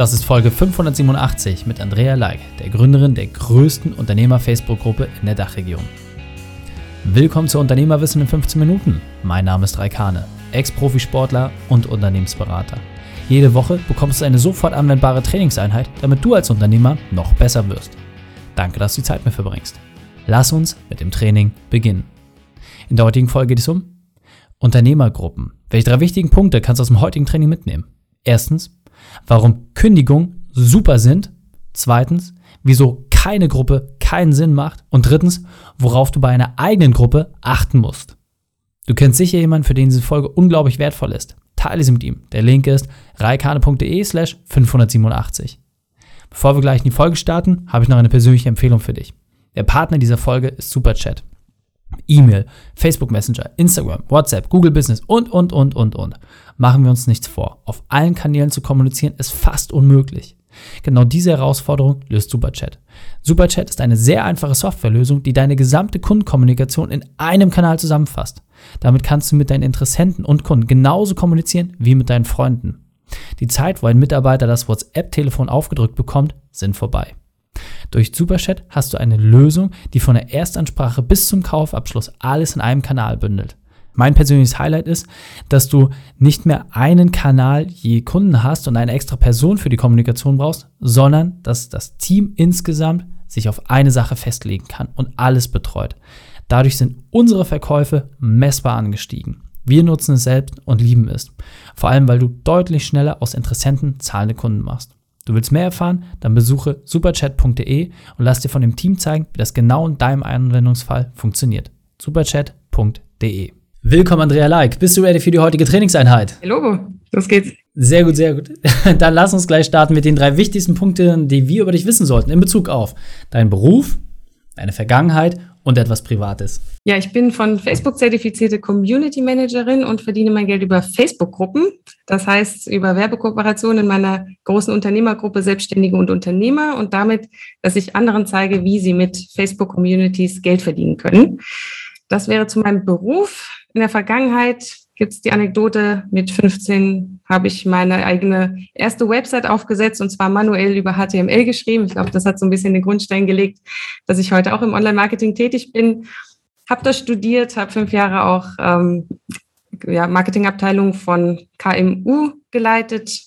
Das ist Folge 587 mit Andrea Leik, der Gründerin der größten Unternehmer-Facebook-Gruppe in der Dachregion. Willkommen zu Unternehmerwissen in 15 Minuten. Mein Name ist Raikane, Ex-Profisportler und Unternehmensberater. Jede Woche bekommst du eine sofort anwendbare Trainingseinheit, damit du als Unternehmer noch besser wirst. Danke, dass du die Zeit mir verbringst. Lass uns mit dem Training beginnen. In der heutigen Folge geht es um Unternehmergruppen. Welche drei wichtigen Punkte kannst du aus dem heutigen Training mitnehmen? Erstens, warum Kündigungen super sind. Zweitens, wieso keine Gruppe keinen Sinn macht. Und drittens, worauf du bei einer eigenen Gruppe achten musst. Du kennst sicher jemanden, für den diese Folge unglaublich wertvoll ist. Teile sie mit ihm. Der Link ist reikane.de slash 587. Bevor wir gleich in die Folge starten, habe ich noch eine persönliche Empfehlung für dich. Der Partner dieser Folge ist Superchat. E-Mail, Facebook Messenger, Instagram, WhatsApp, Google Business und, und, und, und, und. Machen wir uns nichts vor. Auf allen Kanälen zu kommunizieren ist fast unmöglich. Genau diese Herausforderung löst Superchat. Superchat ist eine sehr einfache Softwarelösung, die deine gesamte Kundenkommunikation in einem Kanal zusammenfasst. Damit kannst du mit deinen Interessenten und Kunden genauso kommunizieren wie mit deinen Freunden. Die Zeit, wo ein Mitarbeiter das WhatsApp-Telefon aufgedrückt bekommt, sind vorbei. Durch Superchat hast du eine Lösung, die von der Erstansprache bis zum Kaufabschluss alles in einem Kanal bündelt. Mein persönliches Highlight ist, dass du nicht mehr einen Kanal je Kunden hast und eine extra Person für die Kommunikation brauchst, sondern dass das Team insgesamt sich auf eine Sache festlegen kann und alles betreut. Dadurch sind unsere Verkäufe messbar angestiegen. Wir nutzen es selbst und lieben es. Vor allem, weil du deutlich schneller aus Interessenten zahlende Kunden machst. Du willst mehr erfahren? Dann besuche superchat.de und lass dir von dem Team zeigen, wie das genau in deinem Anwendungsfall funktioniert. superchat.de Willkommen, Andrea Like. Bist du ready für die heutige Trainingseinheit? Logo, los geht's. Sehr gut, sehr gut. Dann lass uns gleich starten mit den drei wichtigsten Punkten, die wir über dich wissen sollten in Bezug auf deinen Beruf, deine Vergangenheit und etwas Privates. Ja, ich bin von Facebook zertifizierte Community Managerin und verdiene mein Geld über Facebook-Gruppen. Das heißt, über Werbekooperationen in meiner großen Unternehmergruppe Selbstständige und Unternehmer und damit, dass ich anderen zeige, wie sie mit Facebook-Communities Geld verdienen können. Das wäre zu meinem Beruf. In der Vergangenheit gibt es die Anekdote, mit 15 habe ich meine eigene erste Website aufgesetzt und zwar manuell über HTML geschrieben. Ich glaube, das hat so ein bisschen den Grundstein gelegt, dass ich heute auch im Online-Marketing tätig bin. Habe das studiert, habe fünf Jahre auch ähm, ja, Marketingabteilung von KMU geleitet,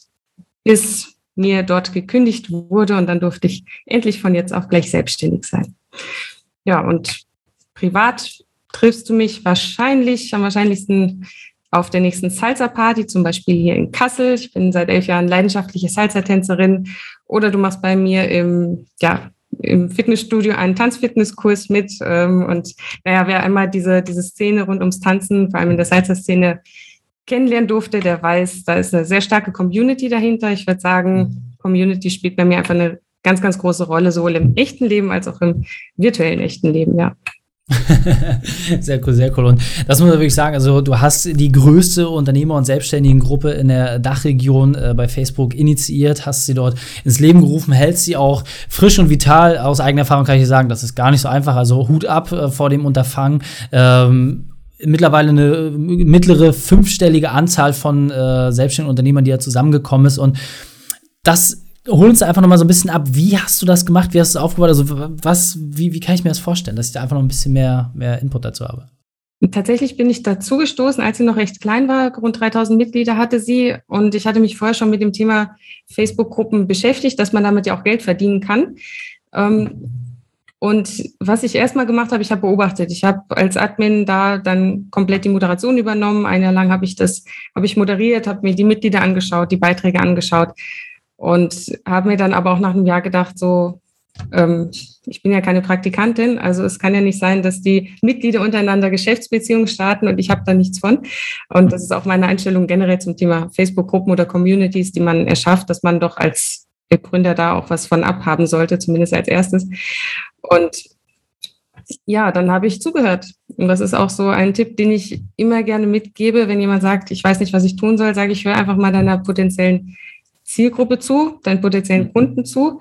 bis mir dort gekündigt wurde und dann durfte ich endlich von jetzt auf gleich selbstständig sein. Ja, und privat triffst du mich wahrscheinlich am wahrscheinlichsten auf der nächsten Salsa-Party, zum Beispiel hier in Kassel. Ich bin seit elf Jahren leidenschaftliche Salsa-Tänzerin. Oder du machst bei mir im, ja, im Fitnessstudio einen Tanzfitnesskurs mit. Ähm, und naja, wer einmal diese, diese Szene rund ums Tanzen, vor allem in der Salsa-Szene, kennenlernen durfte, der weiß, da ist eine sehr starke Community dahinter. Ich würde sagen. Community spielt bei mir einfach eine ganz, ganz große Rolle, sowohl im echten Leben als auch im virtuellen echten Leben, ja. sehr cool, sehr cool. Und das muss man wirklich sagen, also du hast die größte Unternehmer- und Selbstständigengruppe in der Dachregion äh, bei Facebook initiiert, hast sie dort ins Leben gerufen, hältst sie auch frisch und vital. Aus eigener Erfahrung kann ich sagen, das ist gar nicht so einfach. Also Hut ab äh, vor dem Unterfangen. Ähm, mittlerweile eine mittlere fünfstellige Anzahl von äh, selbstständigen Unternehmern, die da zusammengekommen ist. Und das hol uns einfach noch mal so ein bisschen ab. Wie hast du das gemacht? Wie hast du es aufgebaut? Also, was, wie, wie kann ich mir das vorstellen, dass ich da einfach noch ein bisschen mehr, mehr Input dazu habe? Tatsächlich bin ich dazu gestoßen, als sie noch recht klein war. Rund 3000 Mitglieder hatte sie. Und ich hatte mich vorher schon mit dem Thema Facebook-Gruppen beschäftigt, dass man damit ja auch Geld verdienen kann. Ähm, und was ich erstmal gemacht habe, ich habe beobachtet. Ich habe als Admin da dann komplett die Moderation übernommen. Ein Jahr lang habe ich das, habe ich moderiert, habe mir die Mitglieder angeschaut, die Beiträge angeschaut und habe mir dann aber auch nach einem Jahr gedacht, so, ähm, ich bin ja keine Praktikantin, also es kann ja nicht sein, dass die Mitglieder untereinander Geschäftsbeziehungen starten und ich habe da nichts von. Und das ist auch meine Einstellung generell zum Thema Facebook-Gruppen oder Communities, die man erschafft, dass man doch als Gründer da auch was von abhaben sollte, zumindest als erstes. Und ja, dann habe ich zugehört. Und das ist auch so ein Tipp, den ich immer gerne mitgebe, wenn jemand sagt, ich weiß nicht, was ich tun soll, sage ich, hör einfach mal deiner potenziellen Zielgruppe zu, deinen potenziellen mhm. Kunden zu.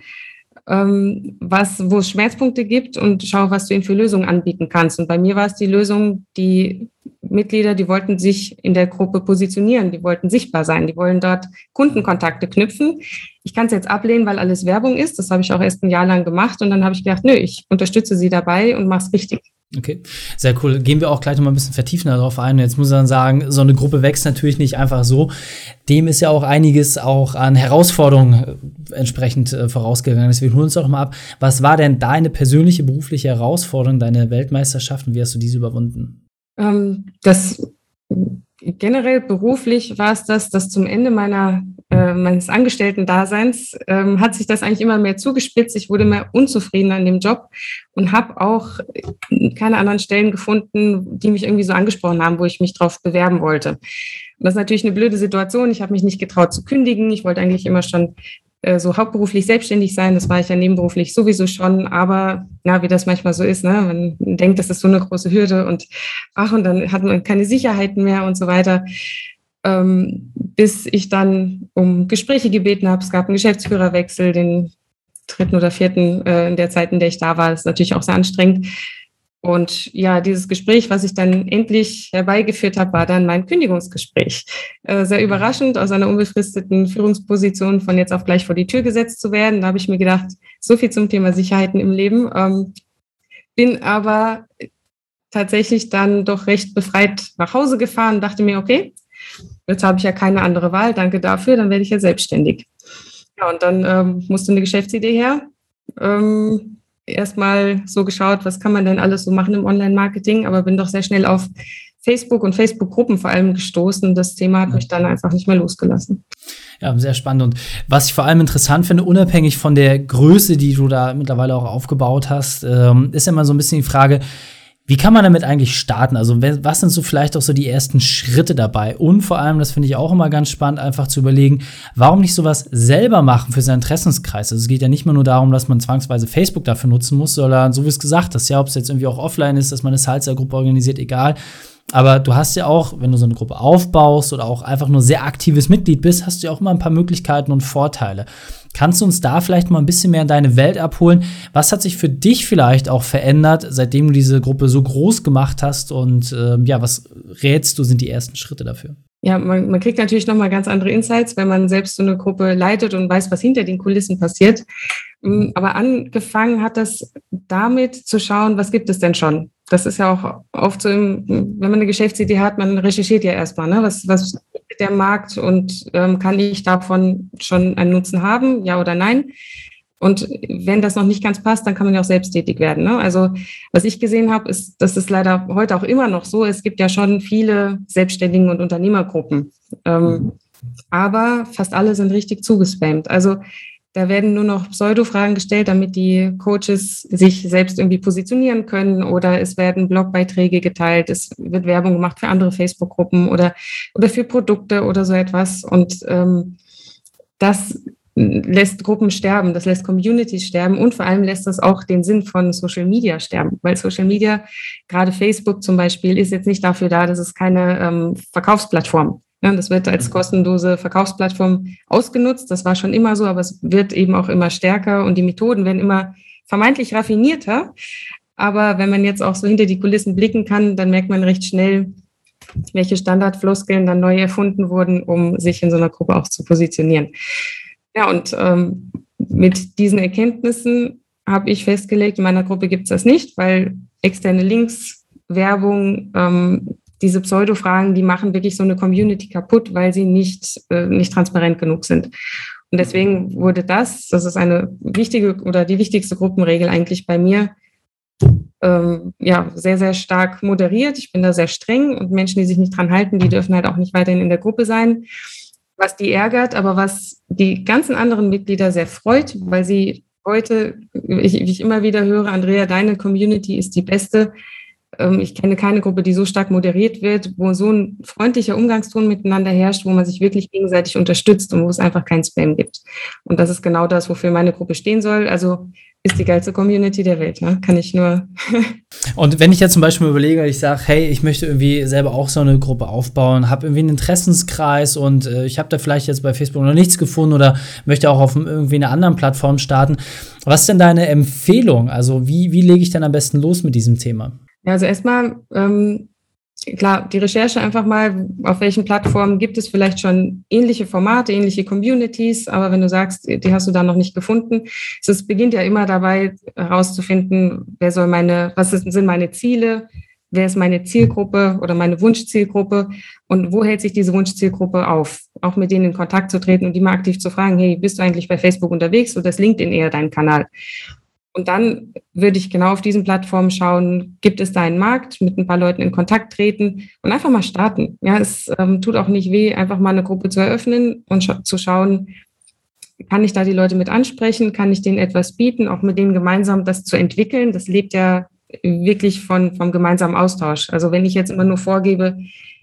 ähm, was, wo es Schmerzpunkte gibt und schau, was du ihnen für Lösungen anbieten kannst. Und bei mir war es die Lösung, die Mitglieder, die wollten sich in der Gruppe positionieren, die wollten sichtbar sein, die wollen dort Kundenkontakte knüpfen. Ich kann es jetzt ablehnen, weil alles Werbung ist. Das habe ich auch erst ein Jahr lang gemacht und dann habe ich gedacht, nö, ich unterstütze sie dabei und mache es richtig. Okay, sehr cool. Gehen wir auch gleich noch mal ein bisschen vertiefender darauf ein. Jetzt muss man sagen, so eine Gruppe wächst natürlich nicht einfach so. Dem ist ja auch einiges auch an Herausforderungen äh, entsprechend äh, vorausgegangen. Deswegen holen uns doch mal ab. Was war denn deine persönliche berufliche Herausforderung, deine Weltmeisterschaft und wie hast du diese überwunden? Ähm, das generell beruflich war es das, dass zum Ende meiner äh, meines Angestellten-Daseins ähm, hat sich das eigentlich immer mehr zugespitzt. Ich wurde mehr unzufrieden an dem Job und habe auch keine anderen Stellen gefunden, die mich irgendwie so angesprochen haben, wo ich mich drauf bewerben wollte. Und das ist natürlich eine blöde Situation. Ich habe mich nicht getraut zu kündigen. Ich wollte eigentlich immer schon äh, so hauptberuflich selbstständig sein. Das war ich ja nebenberuflich sowieso schon. Aber na, wie das manchmal so ist, ne? man denkt, das ist so eine große Hürde und ach, und dann hat man keine Sicherheiten mehr und so weiter. Ähm, bis ich dann um Gespräche gebeten habe. Es gab einen Geschäftsführerwechsel, den dritten oder vierten äh, in der Zeit, in der ich da war. Das ist natürlich auch sehr anstrengend. Und ja, dieses Gespräch, was ich dann endlich herbeigeführt habe, war dann mein Kündigungsgespräch. Äh, sehr überraschend, aus einer unbefristeten Führungsposition von jetzt auf gleich vor die Tür gesetzt zu werden. Da habe ich mir gedacht, so viel zum Thema Sicherheiten im Leben. Ähm, bin aber tatsächlich dann doch recht befreit nach Hause gefahren, dachte mir, okay, jetzt habe ich ja keine andere Wahl, danke dafür, dann werde ich ja selbstständig. Ja, und dann ähm, musste eine Geschäftsidee her. Ähm, erstmal so geschaut, was kann man denn alles so machen im Online-Marketing, aber bin doch sehr schnell auf Facebook und Facebook-Gruppen vor allem gestoßen. Das Thema hat mich dann einfach nicht mehr losgelassen. Ja, sehr spannend. Und was ich vor allem interessant finde, unabhängig von der Größe, die du da mittlerweile auch aufgebaut hast, ähm, ist immer so ein bisschen die Frage, wie kann man damit eigentlich starten? Also, was sind so vielleicht auch so die ersten Schritte dabei? Und vor allem, das finde ich auch immer ganz spannend, einfach zu überlegen, warum nicht sowas selber machen für seinen Interessenskreis? Also, es geht ja nicht mehr nur darum, dass man zwangsweise Facebook dafür nutzen muss, sondern so wie es gesagt hast, ja, ob es jetzt irgendwie auch offline ist, dass man eine Salsa-Gruppe organisiert, egal. Aber du hast ja auch, wenn du so eine Gruppe aufbaust oder auch einfach nur sehr aktives Mitglied bist, hast du ja auch immer ein paar Möglichkeiten und Vorteile. Kannst du uns da vielleicht mal ein bisschen mehr in deine Welt abholen? Was hat sich für dich vielleicht auch verändert, seitdem du diese Gruppe so groß gemacht hast? Und äh, ja, was rätst du, sind die ersten Schritte dafür? Ja, man, man kriegt natürlich nochmal ganz andere Insights, wenn man selbst so eine Gruppe leitet und weiß, was hinter den Kulissen passiert. Mm, aber angefangen hat das damit zu schauen, was gibt es denn schon? Das ist ja auch oft so, im, wenn man eine Geschäftsidee hat, man recherchiert ja erstmal, ne? was, was der Markt und ähm, kann ich davon schon einen Nutzen haben, ja oder nein? Und wenn das noch nicht ganz passt, dann kann man ja auch selbsttätig werden. Ne? Also was ich gesehen habe, ist, dass es leider heute auch immer noch so. Es gibt ja schon viele Selbstständigen und Unternehmergruppen. Ähm, mhm. aber fast alle sind richtig zugespammt. Also da werden nur noch Pseudo-Fragen gestellt, damit die Coaches sich selbst irgendwie positionieren können. Oder es werden Blogbeiträge geteilt, es wird Werbung gemacht für andere Facebook-Gruppen oder, oder für Produkte oder so etwas. Und ähm, das lässt Gruppen sterben, das lässt Communities sterben. Und vor allem lässt das auch den Sinn von Social Media sterben, weil Social Media, gerade Facebook zum Beispiel, ist jetzt nicht dafür da, dass es keine ähm, Verkaufsplattform ja, das wird als mhm. kostenlose Verkaufsplattform ausgenutzt. Das war schon immer so, aber es wird eben auch immer stärker und die Methoden werden immer vermeintlich raffinierter. Aber wenn man jetzt auch so hinter die Kulissen blicken kann, dann merkt man recht schnell, welche Standardfloskeln dann neu erfunden wurden, um sich in so einer Gruppe auch zu positionieren. Ja, und ähm, mit diesen Erkenntnissen habe ich festgelegt, in meiner Gruppe gibt es das nicht, weil externe Links, Werbung, ähm, diese Pseudo-Fragen, die machen wirklich so eine Community kaputt, weil sie nicht, äh, nicht transparent genug sind. Und deswegen wurde das, das ist eine wichtige oder die wichtigste Gruppenregel eigentlich bei mir, ähm, ja, sehr, sehr stark moderiert. Ich bin da sehr streng und Menschen, die sich nicht dran halten, die dürfen halt auch nicht weiterhin in der Gruppe sein. Was die ärgert, aber was die ganzen anderen Mitglieder sehr freut, weil sie heute, ich, ich immer wieder höre, Andrea, deine Community ist die beste ich kenne keine Gruppe, die so stark moderiert wird, wo so ein freundlicher Umgangston miteinander herrscht, wo man sich wirklich gegenseitig unterstützt und wo es einfach kein Spam gibt. Und das ist genau das, wofür meine Gruppe stehen soll. Also ist die geilste Community der Welt, ne? kann ich nur. und wenn ich jetzt zum Beispiel überlege, ich sage, hey, ich möchte irgendwie selber auch so eine Gruppe aufbauen, habe irgendwie einen Interessenskreis und äh, ich habe da vielleicht jetzt bei Facebook noch nichts gefunden oder möchte auch auf irgendwie einer anderen Plattform starten. Was ist denn deine Empfehlung? Also wie, wie lege ich denn am besten los mit diesem Thema? Ja, also erstmal ähm, klar, die Recherche einfach mal, auf welchen Plattformen gibt es vielleicht schon ähnliche Formate, ähnliche Communities, aber wenn du sagst, die hast du da noch nicht gefunden, es beginnt ja immer dabei herauszufinden, wer soll meine, was sind meine Ziele, wer ist meine Zielgruppe oder meine Wunschzielgruppe und wo hält sich diese Wunschzielgruppe auf? Auch mit denen in Kontakt zu treten und die mal aktiv zu fragen, hey, bist du eigentlich bei Facebook unterwegs oder ist LinkedIn eher dein Kanal? Und dann würde ich genau auf diesen Plattformen schauen, gibt es da einen Markt, mit ein paar Leuten in Kontakt treten und einfach mal starten. Ja, es ähm, tut auch nicht weh, einfach mal eine Gruppe zu eröffnen und scha zu schauen, kann ich da die Leute mit ansprechen, kann ich denen etwas bieten, auch mit denen gemeinsam das zu entwickeln. Das lebt ja wirklich von, vom gemeinsamen Austausch. Also wenn ich jetzt immer nur vorgebe,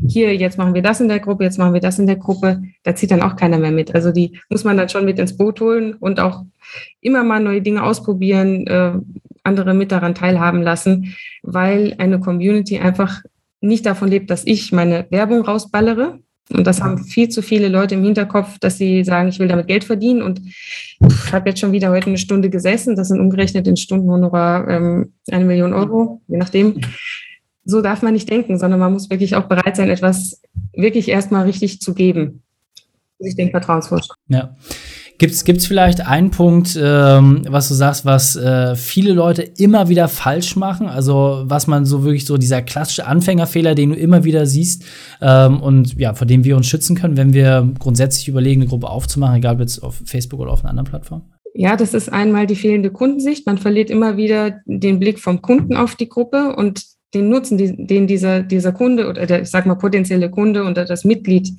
hier, jetzt machen wir das in der Gruppe, jetzt machen wir das in der Gruppe, da zieht dann auch keiner mehr mit. Also die muss man dann schon mit ins Boot holen und auch immer mal neue Dinge ausprobieren, äh, andere mit daran teilhaben lassen, weil eine Community einfach nicht davon lebt, dass ich meine Werbung rausballere. Und das haben viel zu viele Leute im Hinterkopf, dass sie sagen, ich will damit Geld verdienen. Und ich habe jetzt schon wieder heute eine Stunde gesessen. Das sind umgerechnet in Stundenhonorar ähm, eine Million Euro, je nachdem. So darf man nicht denken, sondern man muss wirklich auch bereit sein, etwas wirklich erstmal richtig zu geben. Ich denke, Vertrauensvorschuss. Ja. Gibt es vielleicht einen Punkt, ähm, was du sagst, was äh, viele Leute immer wieder falsch machen? Also was man so wirklich so dieser klassische Anfängerfehler, den du immer wieder siehst ähm, und ja, vor dem wir uns schützen können, wenn wir grundsätzlich überlegen, eine Gruppe aufzumachen, egal ob jetzt auf Facebook oder auf einer anderen Plattform? Ja, das ist einmal die fehlende Kundensicht. Man verliert immer wieder den Blick vom Kunden auf die Gruppe und den Nutzen, den dieser, dieser Kunde oder der, ich sag mal potenzielle Kunde oder das Mitglied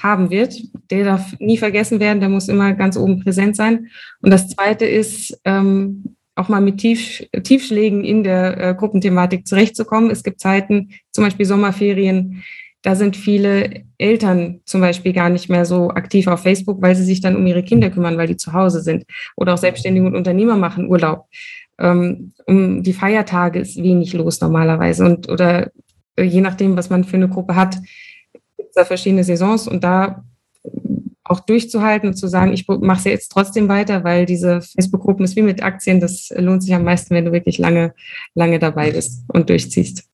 haben wird. Der darf nie vergessen werden, der muss immer ganz oben präsent sein. Und das Zweite ist, ähm, auch mal mit Tief, Tiefschlägen in der äh, Gruppenthematik zurechtzukommen. Es gibt Zeiten, zum Beispiel Sommerferien, da sind viele Eltern zum Beispiel gar nicht mehr so aktiv auf Facebook, weil sie sich dann um ihre Kinder kümmern, weil die zu Hause sind. Oder auch Selbstständige und Unternehmer machen Urlaub. Ähm, um die Feiertage ist wenig los normalerweise. Und oder äh, je nachdem, was man für eine Gruppe hat, da verschiedene Saisons und da auch durchzuhalten und zu sagen, ich mache es jetzt trotzdem weiter, weil diese Facebook-Gruppen ist wie mit Aktien, das lohnt sich am meisten, wenn du wirklich lange, lange dabei bist und durchziehst.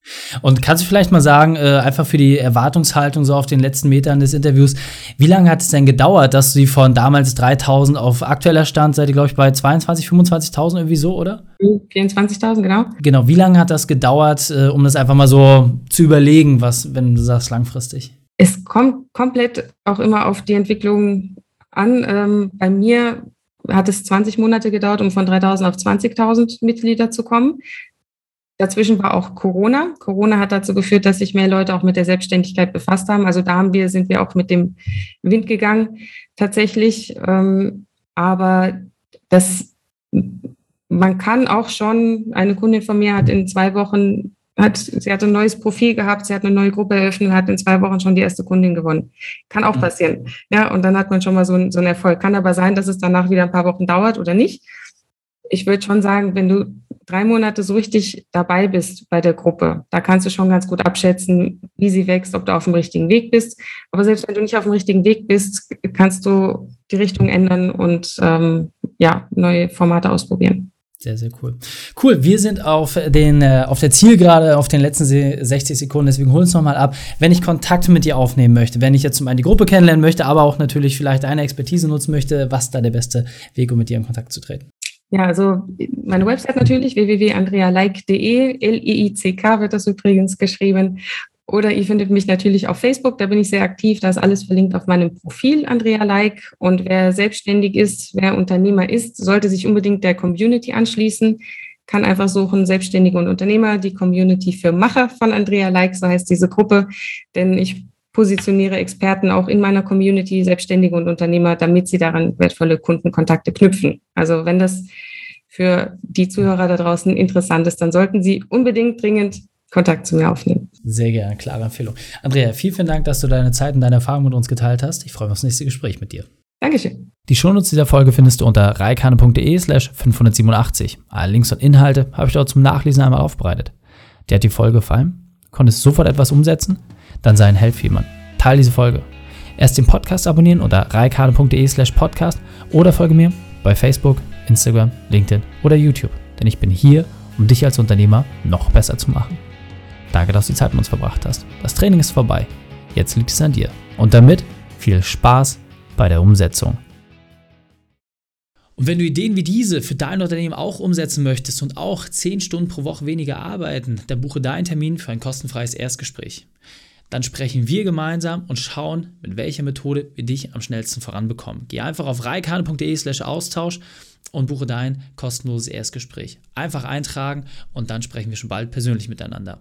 Und kannst du vielleicht mal sagen, äh, einfach für die Erwartungshaltung so auf den letzten Metern des Interviews, wie lange hat es denn gedauert, dass du sie von damals 3000 auf aktueller Stand seid ihr, glaube ich, bei 22, 25.000 irgendwie so, oder? 24.000, genau. Genau, wie lange hat das gedauert, äh, um das einfach mal so zu überlegen, was, wenn du sagst langfristig? Es kommt komplett auch immer auf die Entwicklung an. Ähm, bei mir hat es 20 Monate gedauert, um von 3.000 auf 20.000 Mitglieder zu kommen. Dazwischen war auch Corona. Corona hat dazu geführt, dass sich mehr Leute auch mit der Selbstständigkeit befasst haben. Also da haben wir, sind wir auch mit dem Wind gegangen tatsächlich. Ähm, aber das, man kann auch schon, eine Kundin von mir hat in zwei Wochen hat, sie hat ein neues Profil gehabt, sie hat eine neue Gruppe eröffnet und hat in zwei Wochen schon die erste Kundin gewonnen. Kann auch mhm. passieren. Ja, und dann hat man schon mal so, ein, so einen Erfolg. Kann aber sein, dass es danach wieder ein paar Wochen dauert oder nicht. Ich würde schon sagen, wenn du drei Monate so richtig dabei bist bei der Gruppe, da kannst du schon ganz gut abschätzen, wie sie wächst, ob du auf dem richtigen Weg bist. Aber selbst wenn du nicht auf dem richtigen Weg bist, kannst du die Richtung ändern und ähm, ja, neue Formate ausprobieren. Sehr, sehr cool. Cool, wir sind auf, den, äh, auf der Zielgerade, auf den letzten 60 Sekunden, deswegen hol uns nochmal ab. Wenn ich Kontakt mit dir aufnehmen möchte, wenn ich jetzt zum einen die Gruppe kennenlernen möchte, aber auch natürlich vielleicht deine Expertise nutzen möchte, was da der beste Weg, um mit dir in Kontakt zu treten? Ja, also meine Website natürlich, www.andrealike.de, L-I-I-C-K wird das übrigens geschrieben. Oder ihr findet mich natürlich auf Facebook, da bin ich sehr aktiv, da ist alles verlinkt auf meinem Profil Andrea Like. Und wer selbstständig ist, wer Unternehmer ist, sollte sich unbedingt der Community anschließen, kann einfach suchen Selbstständige und Unternehmer, die Community für Macher von Andrea Like, so heißt diese Gruppe. Denn ich positioniere Experten auch in meiner Community, Selbstständige und Unternehmer, damit sie daran wertvolle Kundenkontakte knüpfen. Also wenn das für die Zuhörer da draußen interessant ist, dann sollten Sie unbedingt dringend Kontakt zu mir aufnehmen. Sehr gerne, klare Empfehlung. Andrea, vielen, vielen Dank, dass du deine Zeit und deine Erfahrung mit uns geteilt hast. Ich freue mich auf das nächste Gespräch mit dir. Dankeschön. Die Shownotes dieser Folge findest du unter reikane.de slash 587. Alle Links und Inhalte habe ich dort zum Nachlesen einmal aufbereitet. Dir hat die Folge gefallen? Konntest du sofort etwas umsetzen? Dann sei ein Held für jemanden. Teil diese Folge. Erst den Podcast abonnieren unter reikane.de slash podcast oder folge mir bei Facebook, Instagram, LinkedIn oder YouTube. Denn ich bin hier, um dich als Unternehmer noch besser zu machen. Danke, dass du die Zeit mit uns verbracht hast. Das Training ist vorbei. Jetzt liegt es an dir. Und damit viel Spaß bei der Umsetzung. Und wenn du Ideen wie diese für dein Unternehmen auch umsetzen möchtest und auch 10 Stunden pro Woche weniger arbeiten, dann buche deinen Termin für ein kostenfreies Erstgespräch. Dann sprechen wir gemeinsam und schauen, mit welcher Methode wir dich am schnellsten voranbekommen. Geh einfach auf reikane.de slash Austausch und buche dein kostenloses Erstgespräch. Einfach eintragen und dann sprechen wir schon bald persönlich miteinander.